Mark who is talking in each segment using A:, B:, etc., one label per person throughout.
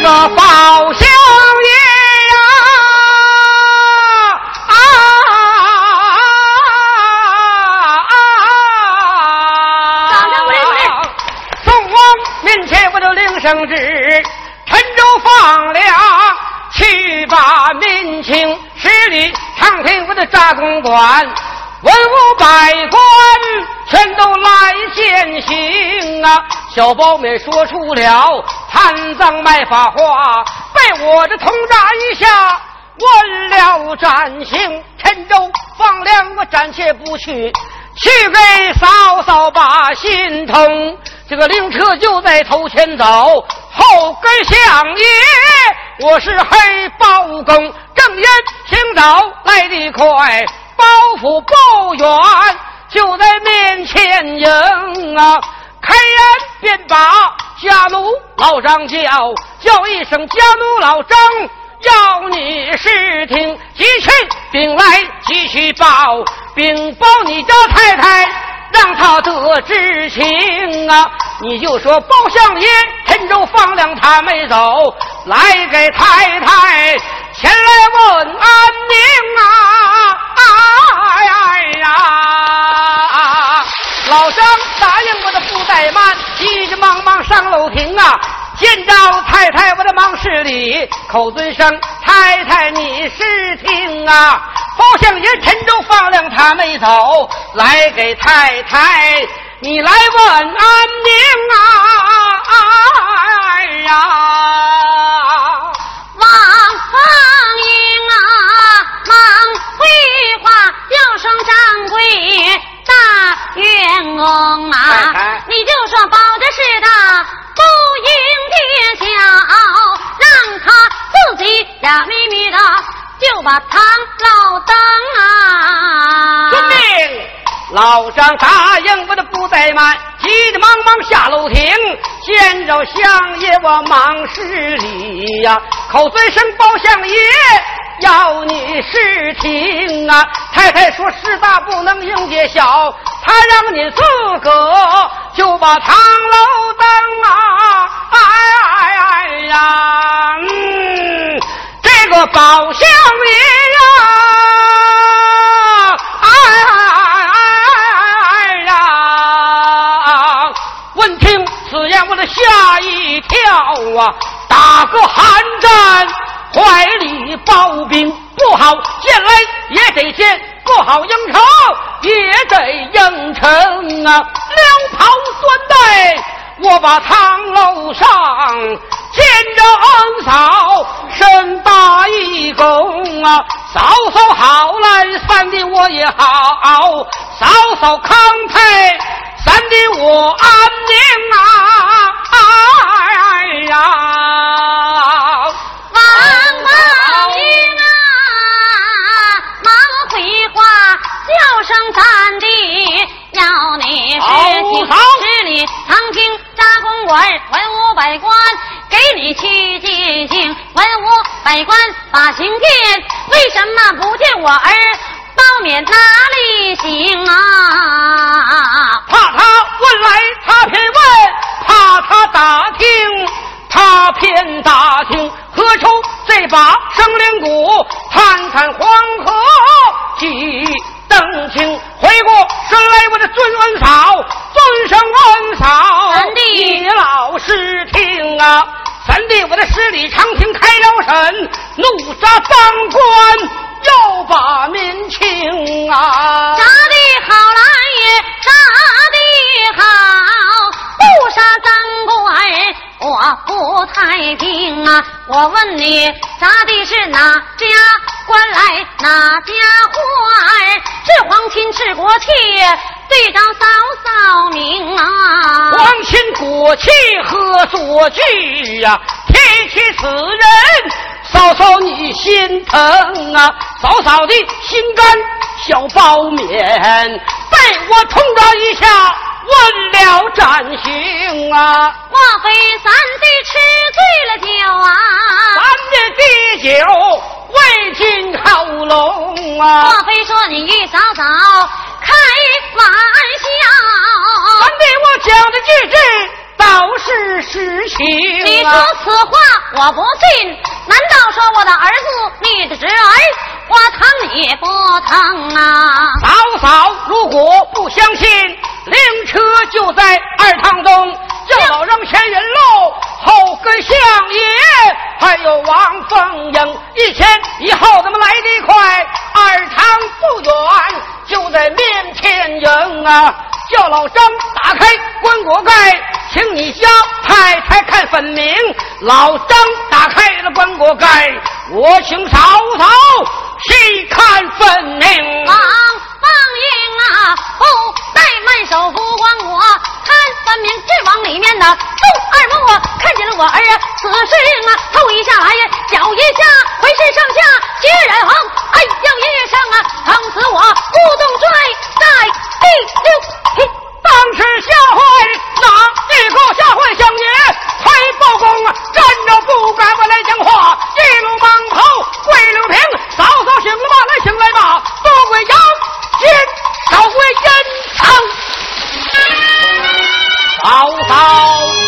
A: 这个宝相爷呀，啊啊！宋王面前我就领圣旨，陈州放粮，去把民情十里长亭我的扎公馆，文武百官全都来践行啊！小包勉说出了贪赃卖法话，被我这通诈一下问了斩刑。陈州放粮我暂且不去，去给嫂嫂把心通。这个灵车就在头前走，后跟相爷，我是黑包公，正言行走来得快，包袱不远就在面前迎啊。开言便把家奴老张叫，叫一声家奴老张，要你试听，即去禀来即去报，禀报你家太太，让他得知情啊！你就说包相爷陈州放粮他没走，来给太太前来问安宁啊！哎呀！老张答应我的不怠慢，急急忙忙上楼亭啊！见着太太，我的忙施礼，口尊声太太你是听啊！包相爷陈州放粮他没走，来给太太你来问安宁啊！哎呀，
B: 王凤英啊，忙回话，叫声掌柜。大员工啊，你就说保的是大不应跌小，让他自己呀咪咪的就把唐老当啊。
A: 遵命，老张答应我的不怠慢，急急忙忙下楼厅，见着相爷我忙施礼呀，口尊声包相爷。要你试听啊！太太说事大不能应接小，他让你自个就把唐楼登啊！哎哎哎呀！嗯，这个宝相爷呀！的吓一跳啊！打个寒战。怀里抱兵不好见来也得见，不好应酬也得应承啊！两袍端带，我把堂楼上见着恩嫂，身大一躬啊！嫂嫂好来，三弟我也好，嫂嫂康泰，三弟我安宁啊！哎呀！
B: 王英啊，忙回话叫声三弟，要你实听十里长亭扎公馆，文武百官给你去进行，文武百官把行见，为什么不见我儿？包勉哪里行啊？
A: 怕他问来，他偏问；怕他打听。他偏打听何愁这把生灵骨，探探黄河几登清，回过身来，我的尊恩嫂，尊声恩嫂，
B: 三弟
A: 你老实听啊！三弟，我的十里长亭开了审，怒杀当官，又把民情啊！
B: 杀的好来也，杀的好，不杀当官。我不太平啊！我问你，杀的是哪家官来，哪家官？是皇亲是国戚？队长嫂嫂明啊！
A: 皇亲国戚何所惧呀？提起此人，嫂嫂你心疼啊！嫂嫂的心肝小包面，被我痛了一下。问了斩刑啊！
B: 莫非三弟吃醉了酒啊？
A: 三弟滴酒未进喉咙啊！
B: 莫非说你与嫂嫂开玩笑？
A: 三弟我讲的句句都是实情。
B: 你说此话我不信，难道说我的儿子你的侄儿我疼也不疼啊？
A: 嫂嫂，如果不相信，灵车就在二堂中，叫老人前引路，后跟相爷，还有王凤英，一前一后，咱们来得快。二堂不远，就在面前迎啊。叫老张打开棺椁盖，请你家太太看分明。老张打开了棺椁盖，我请嫂嫂细看分明。
B: 啊凤英啊，不怠慢手扶光我，看分明，只往里面的杜二摸，看见了我儿啊，此时啊，头一下来呀，脚一下，浑身上下血染红，哎呦一声啊，疼死我，不动拽在地溜。
A: 当时吓坏哪一个吓坏相爷？崔包公啊，站着不敢过来讲话，一路忙跑跪六平，嫂嫂醒了吧？来醒来吧，多归杨金，少归阴曹。
B: 操。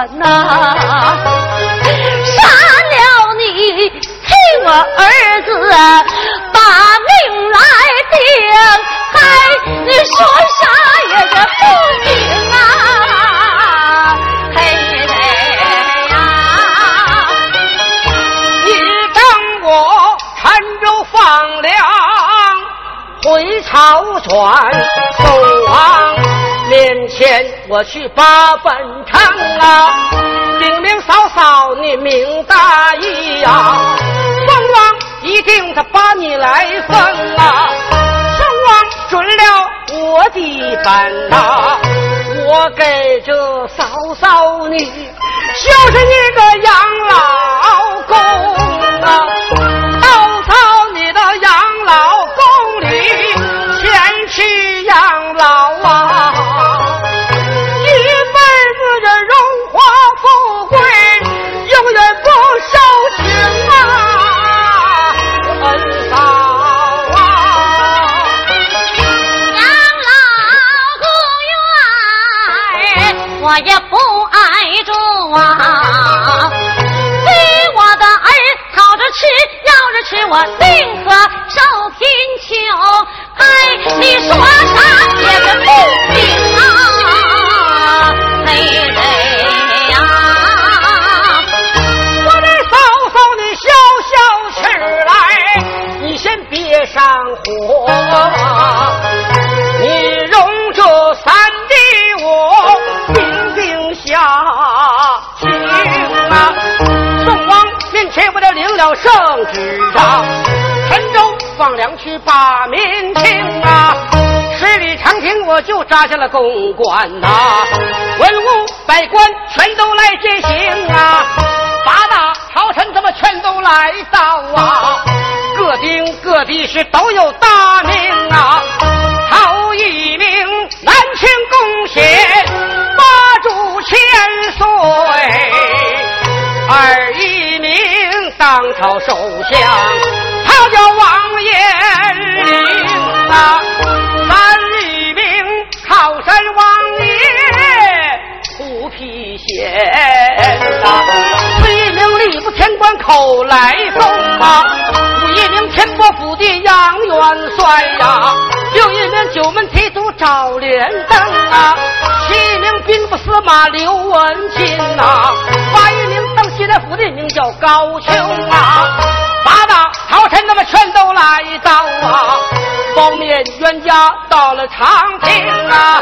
B: 回转呐！杀了你，替我儿子把命来定，还你说啥也是不行啊！嘿嘿呀！
A: 你等我陈州放粮回朝转，宋王。面前我去把本啊，明明嫂嫂你明大义呀，宋王一定他把你来封啊，宋王准了我的本呐，我给这嫂嫂你就是你个养老公
B: 我
A: 定就扎下了公馆呐，文武百官全都来接行啊，八大朝臣怎么全都来到啊？各丁各地是都有大名啊，头一名南清公贤。主千岁，二一名当朝首相，他叫王延龄啊；啊；四一名吏部天官口来松啊；五一名天波府的杨元帅呀；六一名九门提督赵连登啊。七名兵部司马刘文清呐，八一名当西来府的名叫高俅啊，八大朝臣他们全都来到啊，包面冤家到了长亭啊，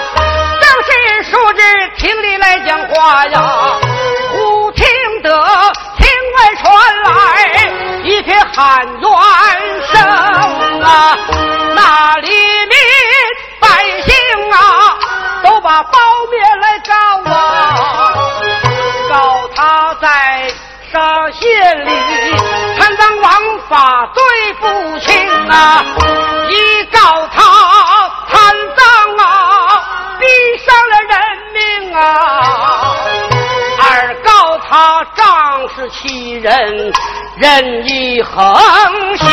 A: 是叔侄厅里来讲话呀，忽听得厅外传来一片喊冤声啊，那里民百姓啊。都把包面来告啊，告他在上县里贪赃枉法罪不轻啊，人，任意横行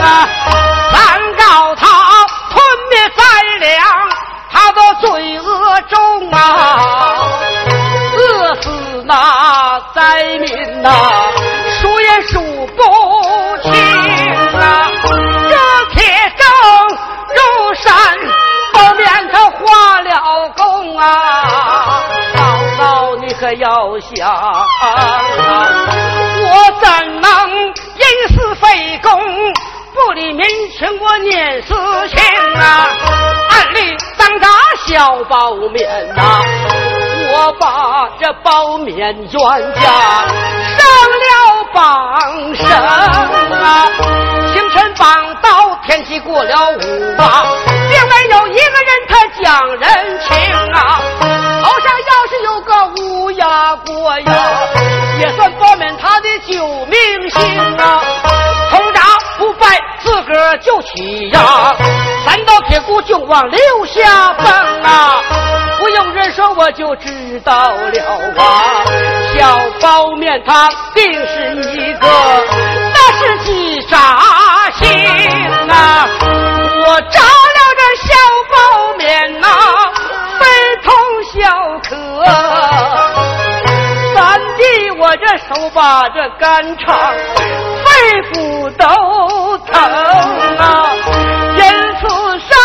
A: 啊，三告他吞灭灾粮。他的罪恶重啊，饿死那灾民呐，数也数不清啊。这铁证如山，后面他画了功啊。姥姥，你可要想啊，我怎能因私废公？不理民情，我念私情啊！暗里当打小包面呐，我把这包面冤家上了榜声啊！清晨绑到天气过了午啊，并没有一个人他讲人情啊！头上要是有个乌鸦过呀，也算报免他的救命星啊！不败自个儿就起呀，三道铁骨就往留下蹦啊！不用人说我就知道了啊，小包面他定是一个那是几扎心啊！我扎把这肝肠。肺腑都疼啊！因此上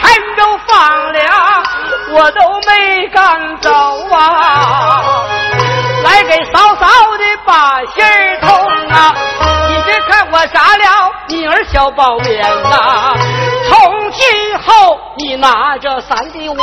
A: 陈州放粮，我都没敢走啊！来给嫂嫂的把心痛啊！你别看我杀了你儿小包面呐，从今后你拿着三弟我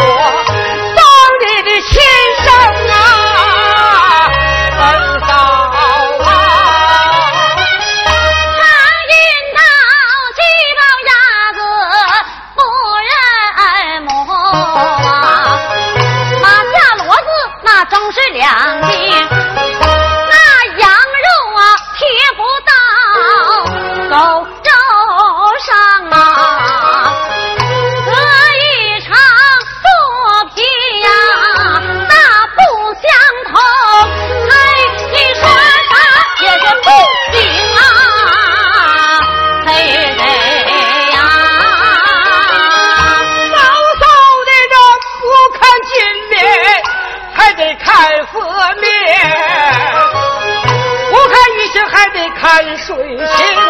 B: 看水情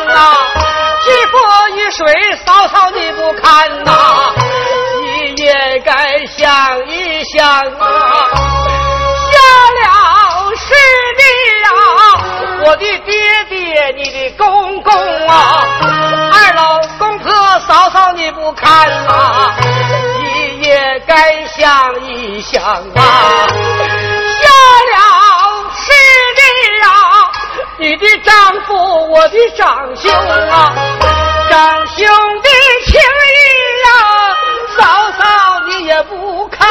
B: 啊，几佛一水，嫂嫂你不看呐？你也该想一想啊！下了是你呀，我的爹爹，你的公公啊，二老公婆，嫂嫂你不看呐？你也该想一想啊！你的丈夫，我的长兄啊，长兄的情谊呀，嫂嫂你也不看，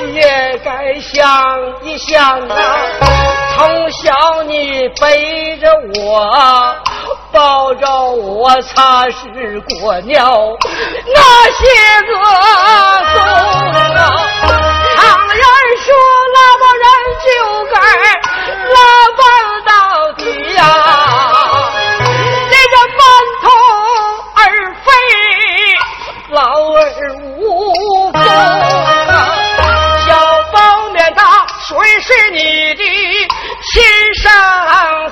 B: 你也该想一想啊。从小你背着我，抱着我擦拭过尿那些个冬啊，常言说拉帮人就该。拉帮到底呀！你这满头儿肥，老儿无功啊！小包面他谁是你的亲生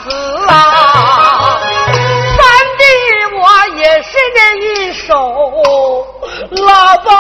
B: 子啊？三弟我也是这一手拉帮。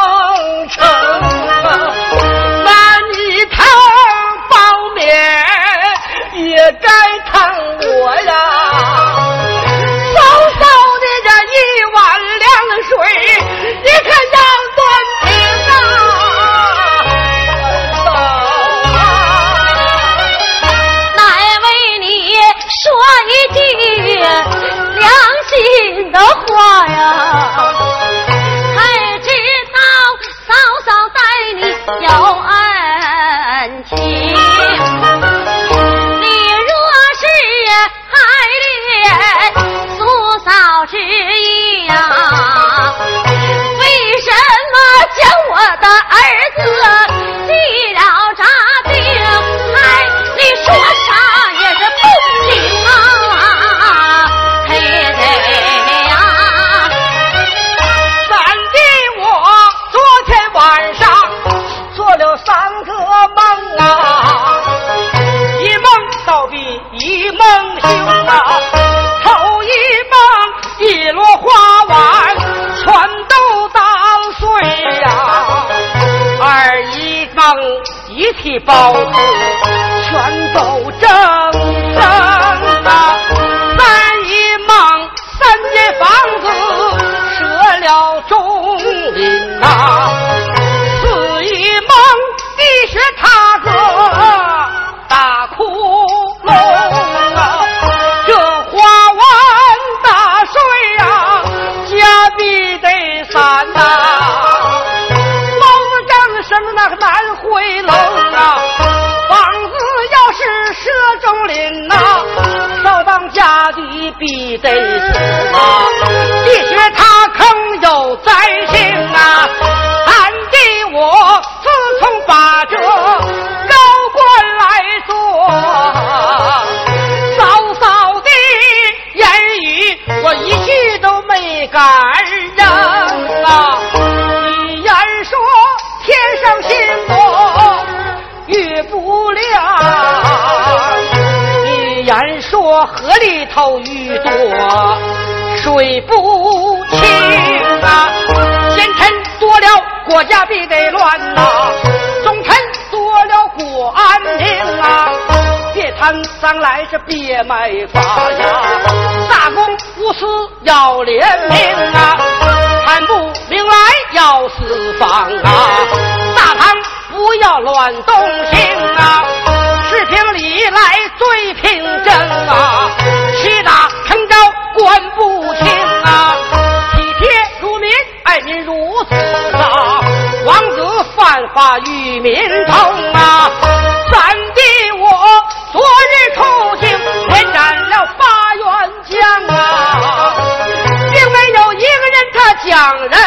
A: 别卖法呀，大公无私要怜悯啊，贪不明来要四方啊，大唐不要乱动心啊，是平里来最平真啊，屈打成招官不清啊，体贴如民爱民如子啊，王子犯法与民同啊。让人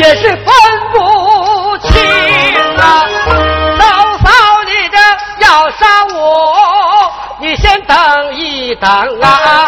B: 也
A: 是分不清啊。嫂嫂你这要杀我你先等一等啊。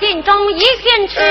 B: 心中一线痴。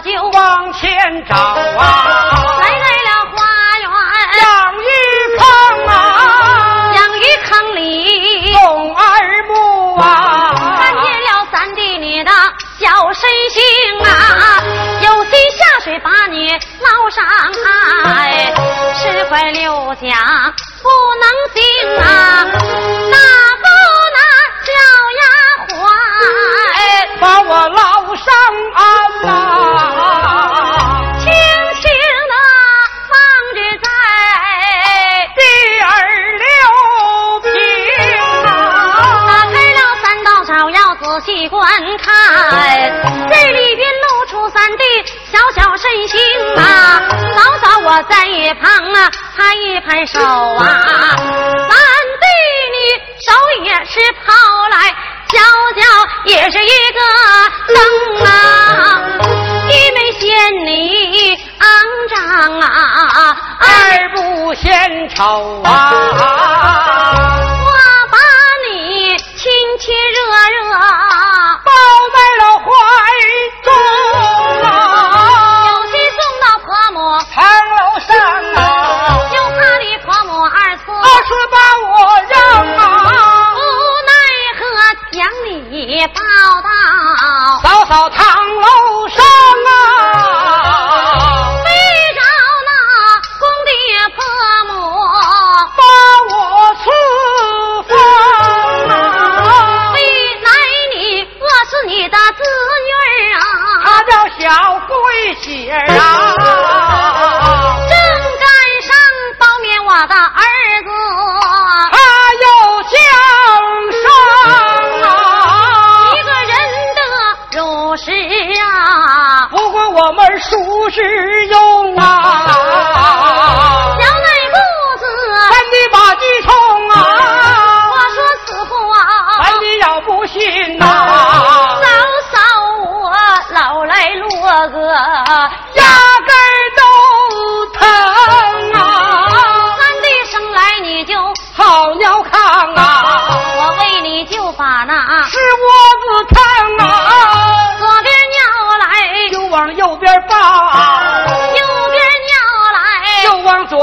B: 就
A: 往前找啊，
B: 来到了花园，
A: 养鱼坑啊，
B: 养鱼坑里。
A: 种二亩啊，
B: 看见了三弟你的小身形啊，有心下水把你捞上岸，十块六角。这里边露出三弟小小身形啊早早我在一旁啊拍一拍手啊三弟你手也是跑来小小也是一个灯啊一没嫌你肮脏啊二
A: 不嫌丑啊。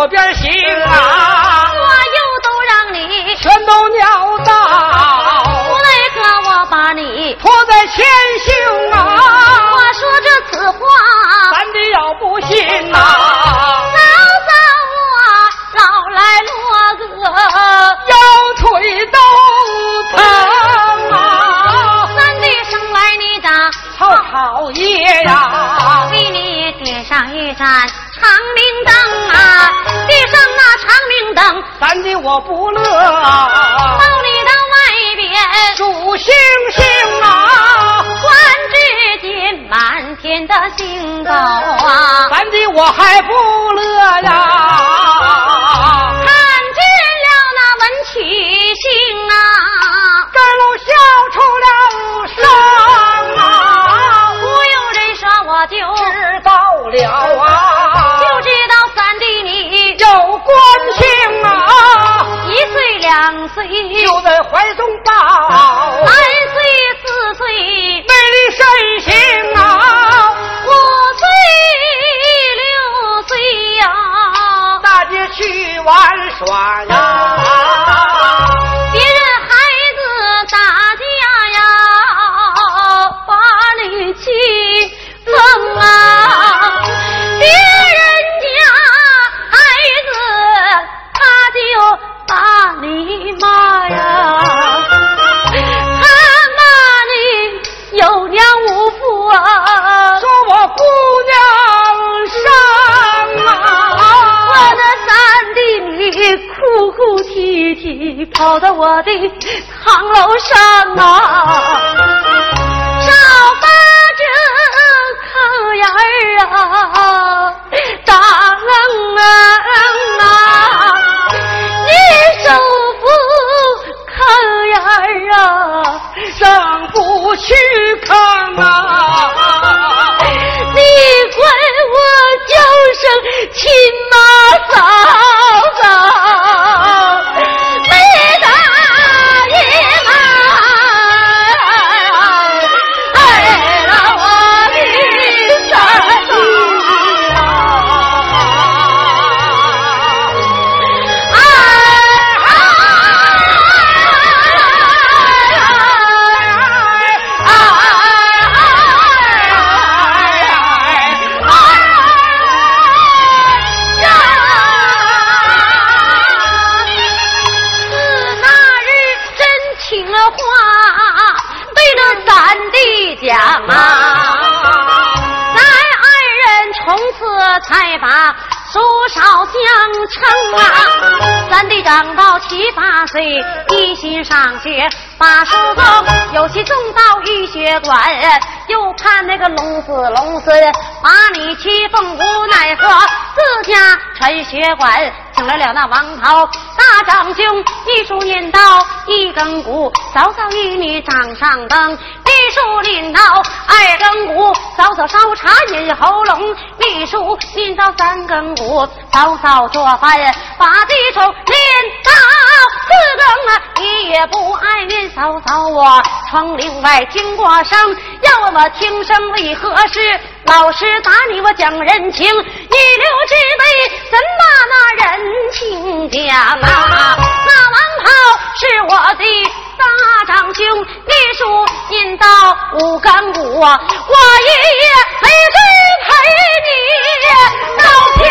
B: 左边
A: 行啊。
B: 我
A: 还不不去看啊
B: 你管我叫声亲妈撒八岁，一心上学把书读，有其送到医学馆，又看那个龙子龙孙，把你欺凤无奈何，自家陈学馆请来了那王涛大长兄，一书念刀一更鼓，早早与你掌上灯。秘书念刀二更鼓，早早烧茶饮喉咙。秘书念到三更鼓，早早做饭把地虫念到。四更啊，你也不爱念嫂嫂我窗棂外听过声，要问我听声为何事？老师打你，我讲人情，一流之辈怎把那人情讲啊？那王涛是我的大长兄，秘书引到五更鼓，我一夜没睡陪你到天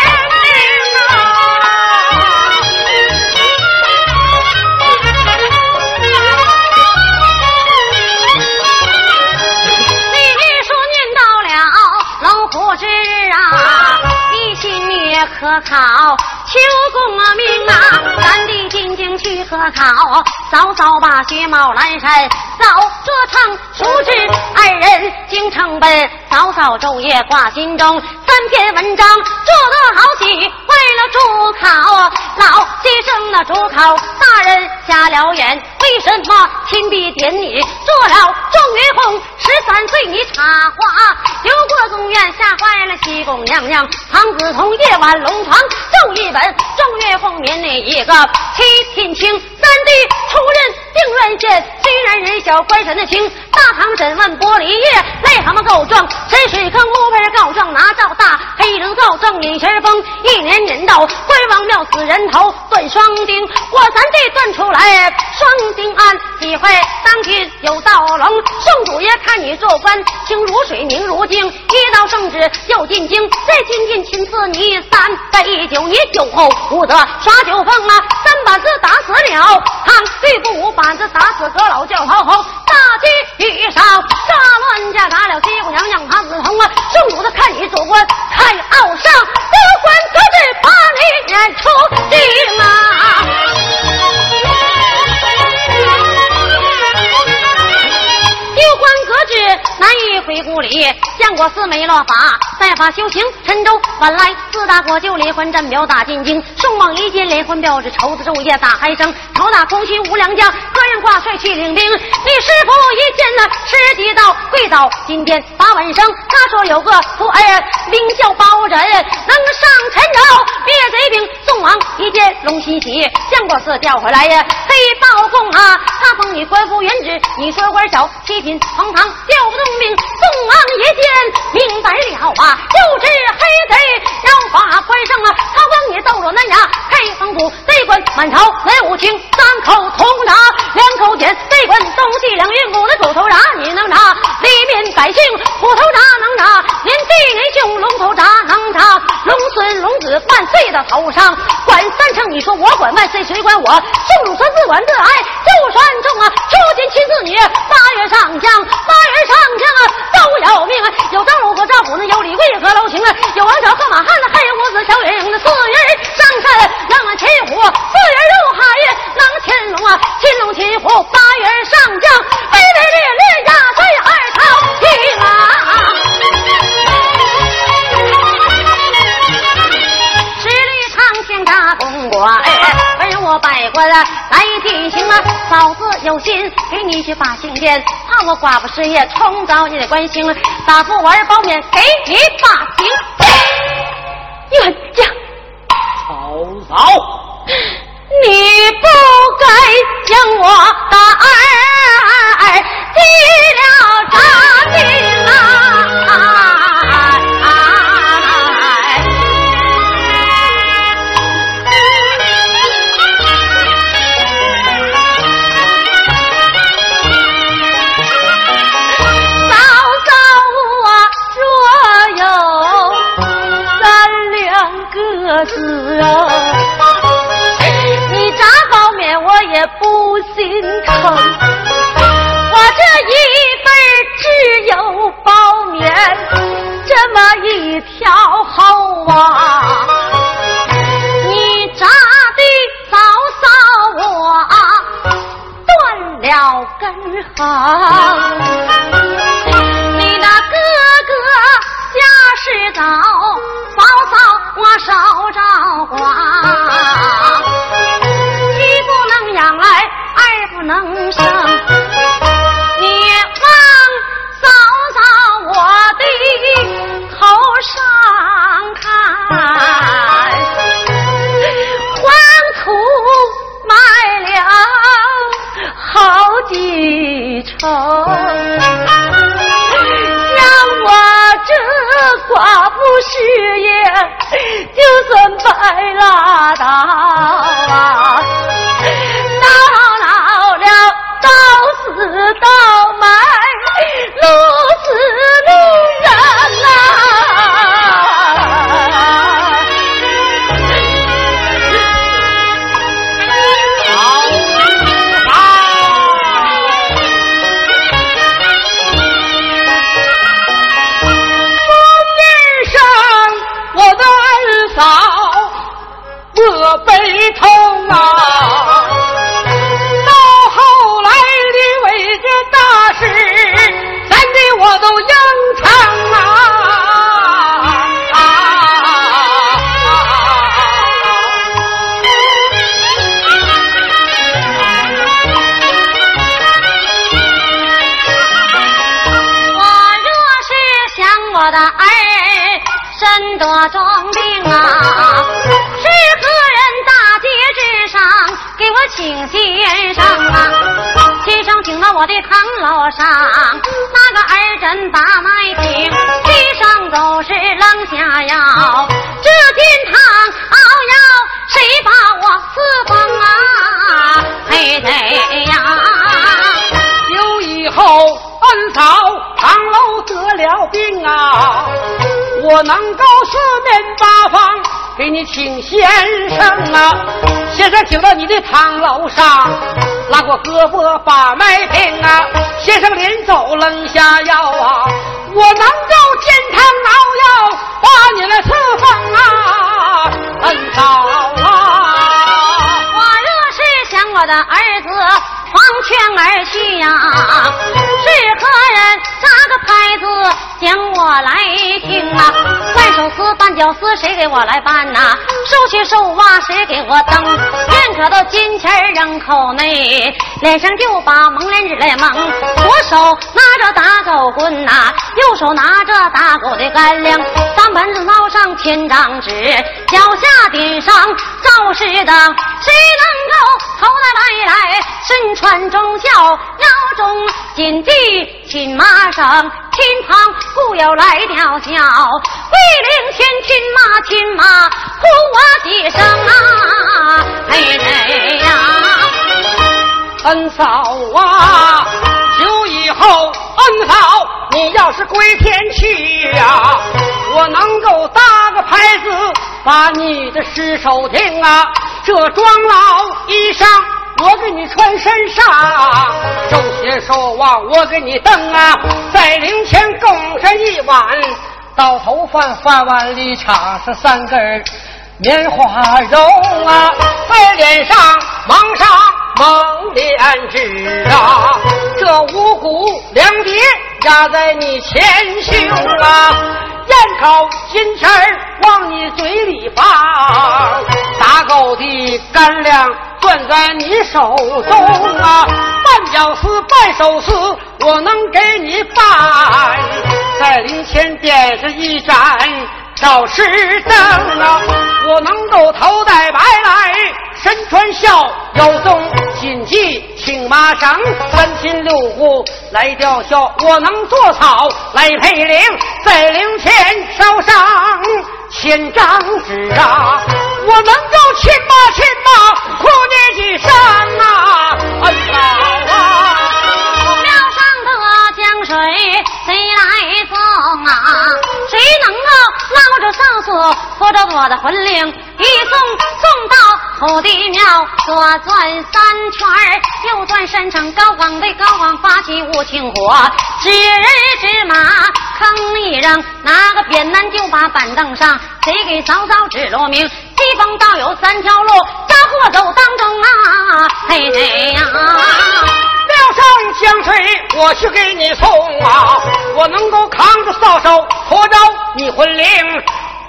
B: 科考求功名啊，咱的进京去科考，早早把学帽阑珊，早着堂书知二人京城奔，早早昼夜挂心中，三篇文章做得好戏，为了主考，老先生那主考大人瞎了眼，为什么亲笔点你做了状元红？十三岁你插花，游过宫院吓坏了西宫娘娘，唐子通夜晚龙床奏一本状元红面那一个七品清，三弟出任定远县，虽然人小官身的轻，大堂审问玻璃叶，癞蛤蟆告状，沉水坑乌盆告状拿照大，黑龙告状引旋风，一年年到关王庙死人头断双钉，我三弟断出来双钉案，体会当君有道龙，圣主爷看你做官清如水明如镜，一道圣旨又进京，再进京亲赐你三杯酒，你酒后不得耍酒疯啊，三板子打死了，唐对不五板子打死阁老叫好吼，大街遇上杀乱家打了西姑娘娘唐子通啊，圣主的看你做官太傲上，不管可是把你撵出京啊。官革职难以回故里，相国寺没落法，再法修行。陈州本来四大国就离婚战表打进京，宋王一见离婚表，这绸子昼夜打嗨声。朝打空虚无良将，个人挂帅去领兵。你师傅一见那师弟到，跪倒金殿把稳生。他说有个徒儿名叫包拯，能上陈州灭贼兵。宋王一见龙心喜，相国寺调回来呀，黑包公啊，他封你官复原职，你说官小，七品堂堂调不动命。宋王爷见明白了啊，就知黑贼要把官上啊，他往你斗罗南衙开封府，贼官满朝文武卿，三口铜铡，两口剑，贼官东西两运鼓的狗头铡你能拿，里面百姓虎头铡能拿，连地连兄龙头铡能铡，龙孙龙子万岁的头上。管三成，你说我管万岁，谁管我？圣主说自管自挨，就算重啊！出金亲自女，八月上将，八月上将啊，都有命啊！有张鲁和赵虎呢，有李贵和娄晴啊，有王小和马汉呢，还有五子乔元英的四人上山能擒虎，四人入海能擒龙啊！擒龙擒虎，八月上将，威威烈烈压在二朝廷啊！大公官，问我百官来提醒啊，嫂子有心给你去发信件，怕我寡妇失业冲着你得关心，打不完包面给你把刑冤家，
A: 曹操，
B: 你不该将我的儿提了大京根算白拉倒。
A: 你
B: 请先生啊。先生请到
A: 你的堂楼上，拉过胳膊把脉听啊。先生临走扔下药啊，我能够煎汤熬药把你来赐封啊，恩好啊。
B: 我若是想我的儿子黄泉而去呀、是何人扎个牌子将我来听啊？万寿司、绊脚丝谁给我来办呐、手起手挖谁给我蹬？片刻的金钱儿扔口内，脸上就把蒙脸纸来蒙，左手拿着打狗棍呐、右手拿着打狗的干粮，三门子捞上千张纸，脚下顶上照示灯，谁能够头来来来，身穿忠孝，腰中紧系亲马绳，亲旁故有来吊孝，桂林前亲妈亲妈呼我几声啊，嘿嘿呀！
A: 恩嫂啊，久以后，恩嫂，你要是归天去呀、我能够搭个牌子，把你的尸首停啊。这庄老衣裳我给你穿身上，手写手腕我给你蹬啊，在灵前供上一碗到头饭，饭碗里插上三根棉花绒啊，在脸上蒙上蒙脸纸啊，这五谷粮碟压在你前胸啊，烟口金钱往你嘴里放，打狗的干粮攥在你手中啊，绊脚丝、绊手丝我能给你办，在灵前点上一盏。照世灯啊，我能够头戴白来，身穿孝，腰中紧系请马绳，三亲六故来吊孝，我能做草来配灵，在灵前烧上千张纸啊，我能够亲妈亲妈哭你几声啊，恩嫂啊。
B: 庙上的江水谁啊？谁能够捞着上锁，拖着我的魂灵一送送到土地庙，左转三圈，右转山城高岗对高岗发起无情火，指人指马坑一扔，拿个扁担就把板凳上，谁给嫂嫂指路明？西风道有三条路，扎过走当中啊，嘿嘿呀。
A: 庙上香水，我去给你送啊！我能够扛着扫帚，驮着你魂灵，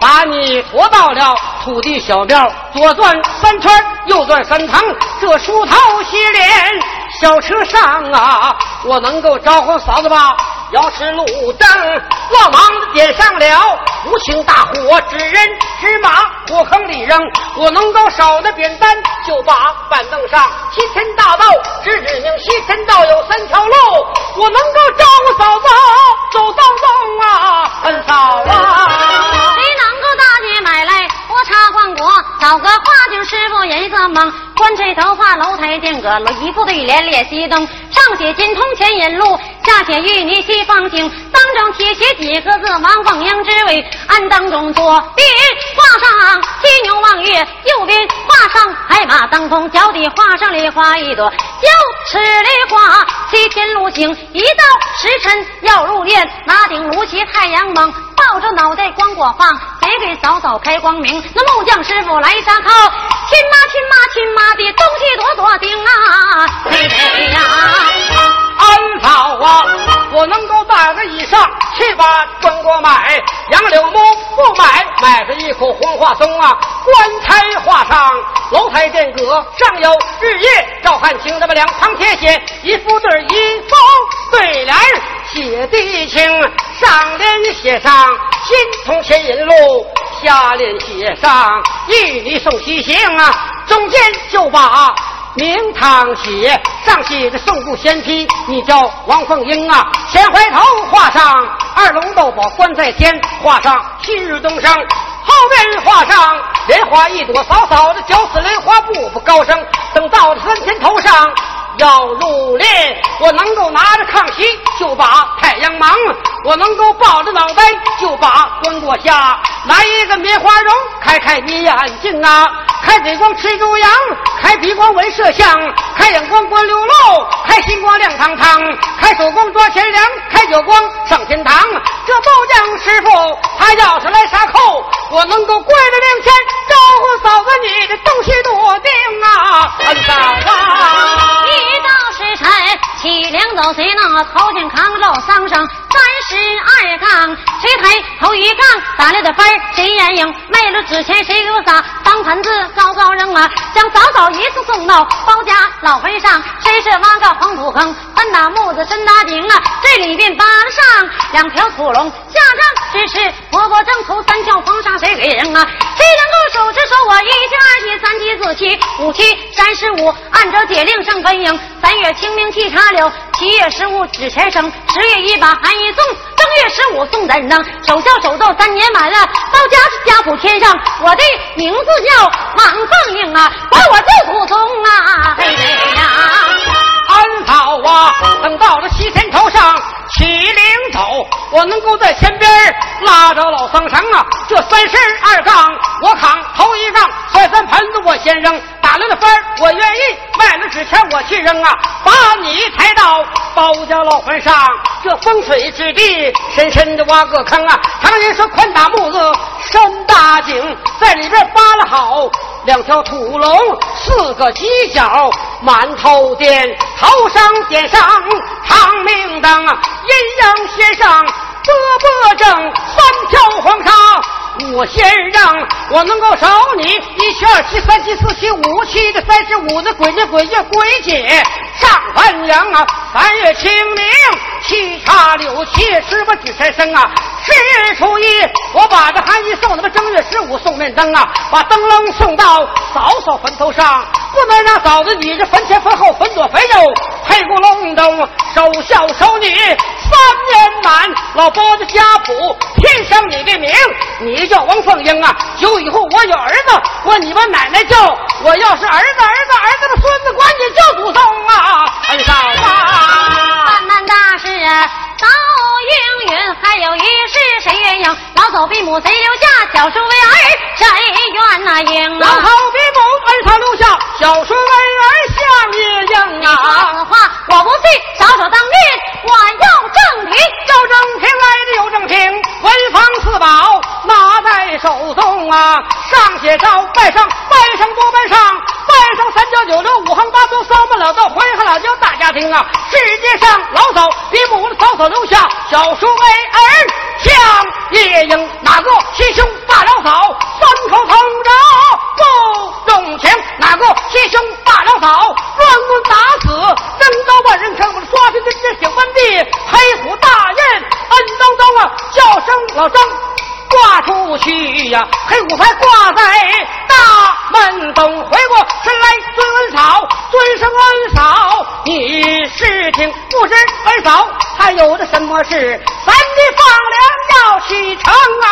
A: 把你驮到了土地小庙，左转三圈，右转三趟，这梳头洗脸小车上啊！我能够招呼嫂子吧，要是路灯，我忙的点上了无情大火，指人指马，火坑里扔。我能够少的扁担，就把板凳上。西天大道直指明，西天道有三条路，我能够招呼嫂子走当中啊，恩嫂啊。
B: 谁能够大姐买来我茶换果，找个花镜师傅颜色忙。观这头发楼台间隔，一副对联列西东，上写金通前引路，下写玉泥西方行。当中贴写几个字，王凤英之位，安当中左边画上犀牛望月，右边画上海马当风，脚底画上梨花一朵，九尺梨花西天路行，一到时辰要入殿，拿顶炉旗太阳芒，抱着脑袋光过放，给给嫂嫂开光明。那木匠师傅来杀靠，亲妈亲妈亲妈。的东西多多丁啊，嘿嘿呀！
A: 安嫂啊，我能够带个以上去把中国买，杨柳木不买，买着一口红花松啊。棺材画上楼台殿阁，上有日夜照汗青，那么两旁贴写一副对一副对联写的清，上联写上心通前引路，下联写上玉女送西行啊。中间就把名堂写，上写着送部仙批，你叫王凤英啊。前怀头画上二龙斗宝关在天，画上旭日东升。后面画上莲花一朵，嫂嫂的绞死莲花，步步高升。等到了三天头上。要入殓，我能够拿着炕席就把太阳忙；我能够抱着脑袋就把棺椁下。来一个棉花绒，开开你眼睛啊！开嘴光吃猪羊，开鼻光闻麝香，开眼光观六路，开心光亮堂堂，开手光抓钱粮，开脚光上天堂。这包浆师傅他要是来杀寇，我能够跪着两前招呼嫂子，你的东西多定啊，恩嫂啊！
B: 一到时辰，起梁走谁那头前扛着桑上三十二杠，谁抬头一杠打了的分谁眼影没了纸钱谁给我撒方盘子高高扔啊，将早早一次送到包家老坟上，谁是挖个黄土坑，三打木子深打井啊，这里边扒了上两条土龙，下账只是婆婆正头三条封上谁给扔啊？谁能够手指手我一七二七三七四七五七三十五，按照解令上分营。三月清明祭茶柳，七月十五纸钱生，十月一把寒衣送，正月十五送盏灯。守孝守到三年满了，到家家谱添上，我的名字叫王凤英啊，管我叫祖宗啊，嘿嘿呀！
A: 安好啊，等到了西天头上起灵走，我能够在前边拉着老僧绳啊，这三十二杠我扛头一杠，摔三盆子我先扔。打了的分我愿意；卖了纸钱，我去扔啊！把你抬到包家老坟上，这风水之地，深深的挖个坑啊！常言说，宽大木子深大井，在里边扒了好两条土龙，四个犄角满头点，头上点上长明灯，阴阳先生波波正，三条黄沙。我先让我能够守你一七二七三七四七五七的三十五的鬼节鬼节鬼节上半阳啊，三月清明七茶柳七十八纸钱生啊，十月初一我把这寒衣送，那么正月十五送面灯啊，把灯笼送到嫂嫂坟头上，不能让嫂子你这坟前坟后坟左坟右黑咕隆咚守孝守女三年满，老包的家谱添上你的名，你。叫王凤英啊！久以后我有儿子，我你们奶奶叫我要是儿子儿子儿子的孙子，管你叫祖宗啊！恩嫂啊！
B: 办办大事啊，早应允，还有一事谁愿应？老走比母谁留下？小叔为儿谁愿那应？
A: 老走比母儿他留下，小叔为儿相也应啊！
B: 此话我不信，少手当面，我要正题，
A: 要正题来的有正品，文房四宝拿。在手中啊，上写着拜上拜上多拜上，拜上三教九流五行八宗三不了道，淮河老教大家庭啊。世界上老嫂比母的嫂嫂留下小叔为儿，像夜莺哪个七兄大老嫂，三口同着不动情，哪个七兄大老嫂乱棍打死，扔到万人坑，我刷新这这小官地，黑虎大印恩当当啊，叫声老张。挂出去呀，黑虎牌挂在大门东。回过身来尊恩嫂，尊声恩嫂，你是听不知恩嫂还有的什么事？三弟放粮要启程啊！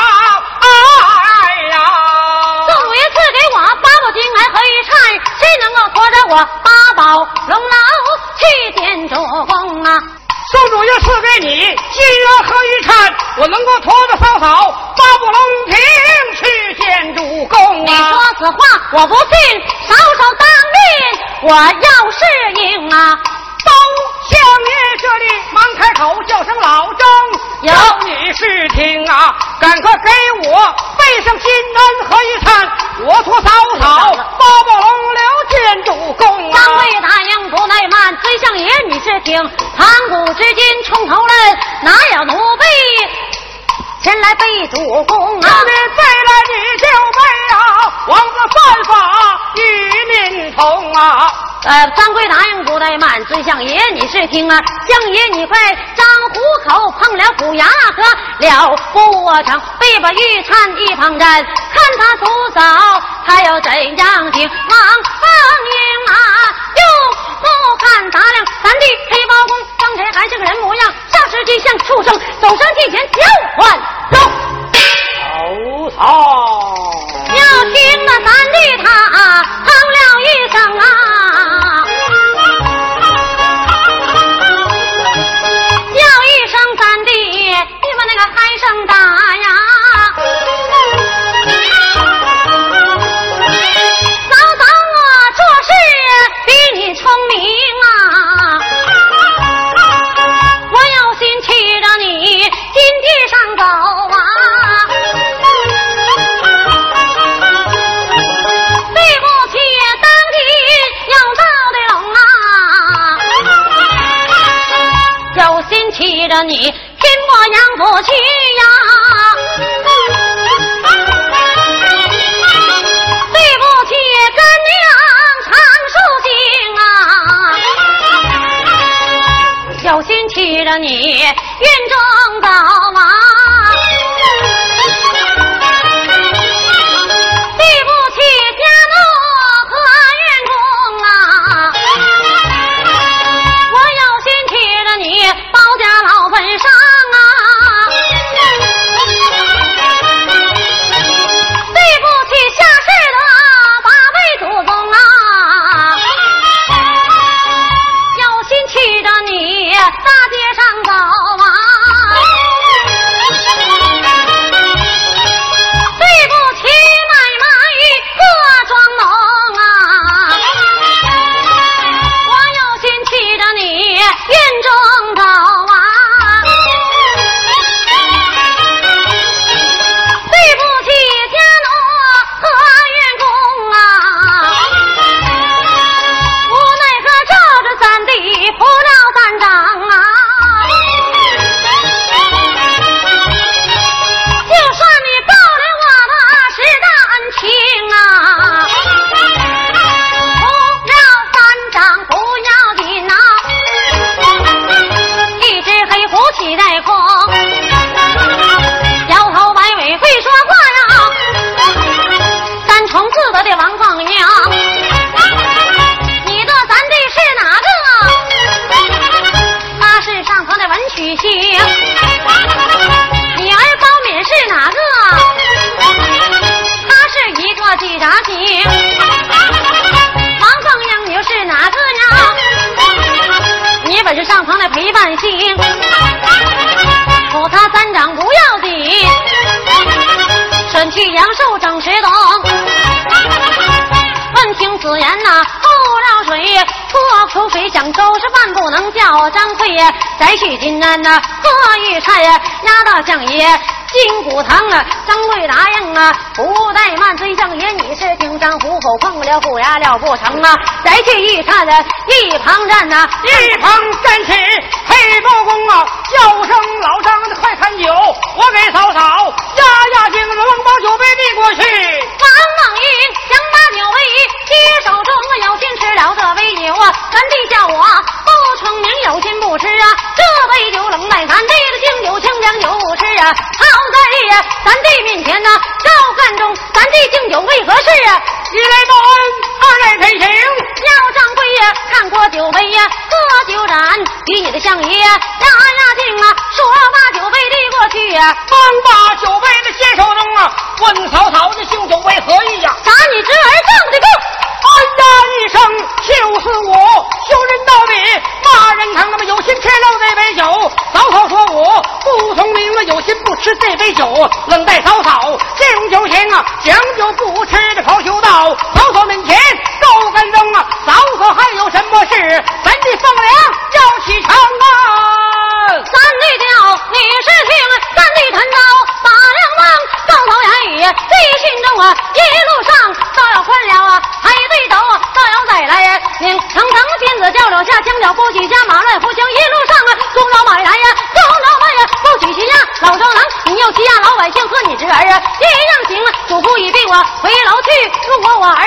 A: 哎呀，
B: 宋爷赐给我八宝金来和一串，谁能够驮着我八宝龙楼去见主公啊？
A: 公主要赐给你金元和玉钗，我能够驮着嫂嫂八步龙亭去见主公啊！
B: 你说此话我不信，嫂嫂当面我要适应啊！
A: 忙开口叫声老张，有你是听啊，赶快给我备上金恩和一餐，我托嫂嫂 包包龙流见主公啊！
B: 张贵大英不怠慢，崔相爷你是听，盘古至今冲头人，哪有奴婢前来背主公啊？
A: 你再来你就背啊，王子犯法与民同啊！
B: 呃，张贵答应不怠慢，尊相爷你是听啊，相爷你快张虎口，碰了虎牙和了不成，背把玉灿一旁站，看他徒嫂他要怎样听？王凤英啊，又不看打量咱的黑包公，刚才还是个人模样，霎时间像畜生，走上近前叫唤
A: 走，曹操，
B: 要听了咱的他哼了一声啊。那个喊声大呀，嫂嫂我做事比你聪明啊，我有心骑着你金地上走啊，对不起当地有道的龙啊，有心骑着你。我养不起呀，对不起干娘常受惊啊，小心欺着你运中倒亡。虎牙了不成啊？再去玉钗的一旁站呐，
A: 一旁站起黑包公啊，叫声老张的快看酒，我给嫂嫂压压惊，龙把酒杯递过去。
B: 王梦英想把酒杯接手中，有心吃了这杯酒啊，咱弟叫我。聪明有心不吃啊，这杯酒冷待看，这个敬酒清凉酒不吃啊。好在呀，咱弟面前呢，赵干中，咱弟敬酒为何事啊？
A: 一来报恩，二来赔情。
B: 要掌柜呀，看过酒杯呀，喝酒盏，与你的相爷压压惊啊，说把酒杯递过去呀，
A: 方把酒杯的接手中啊，问曹操的敬酒为何意呀？
B: 打你侄儿正的够。
A: 哎呀一声，就是我羞人到底，骂人疼那么有心吃了这杯酒。嫂嫂说我不聪明啊，有心不吃这杯酒，冷待嫂嫂这种酒行啊，将就不吃的跑修道。嫂嫂面前够干扔啊，嫂嫂还有什么事？咱的凤粮要起程啊！
B: 三弟调，你是听三弟谈刀打两王，高头言语记心中啊，一路上都要换了啊，还对斗都要再来呀，拧层层鞭子叫了下，枪脚不许下马乱胡行，一路上啊，中老马来呀，中老马呀，不许骑呀，老庄郎你要欺压，老百姓和你侄儿啊一样行啊，嘱咐已毕我回楼去，如果我儿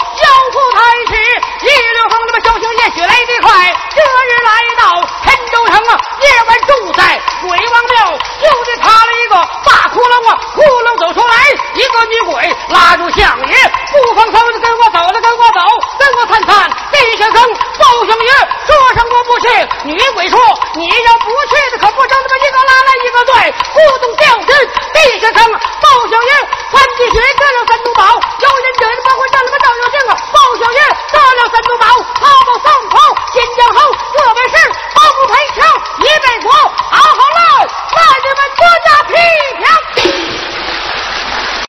B: 这日来的。夜晚住在鬼王庙，就这塌了一个
A: 大窟窿啊，窟窿走出来一个女鬼，
B: 拉住相爷，不放松的跟我走了，跟我走，跟我参参地下坑。包相爷说什么不去，
A: 女鬼说你要不去的可不成，他妈一个拉来一个对，咕咚将军地下坑。包相爷穿起学得了三都宝，有人给你包括让他妈照妖镜
B: 啊，
A: 包相爷得了三都宝，他把上头金江后，这位是包不赔偿。
B: 一百股，好好了，万人们国家批评。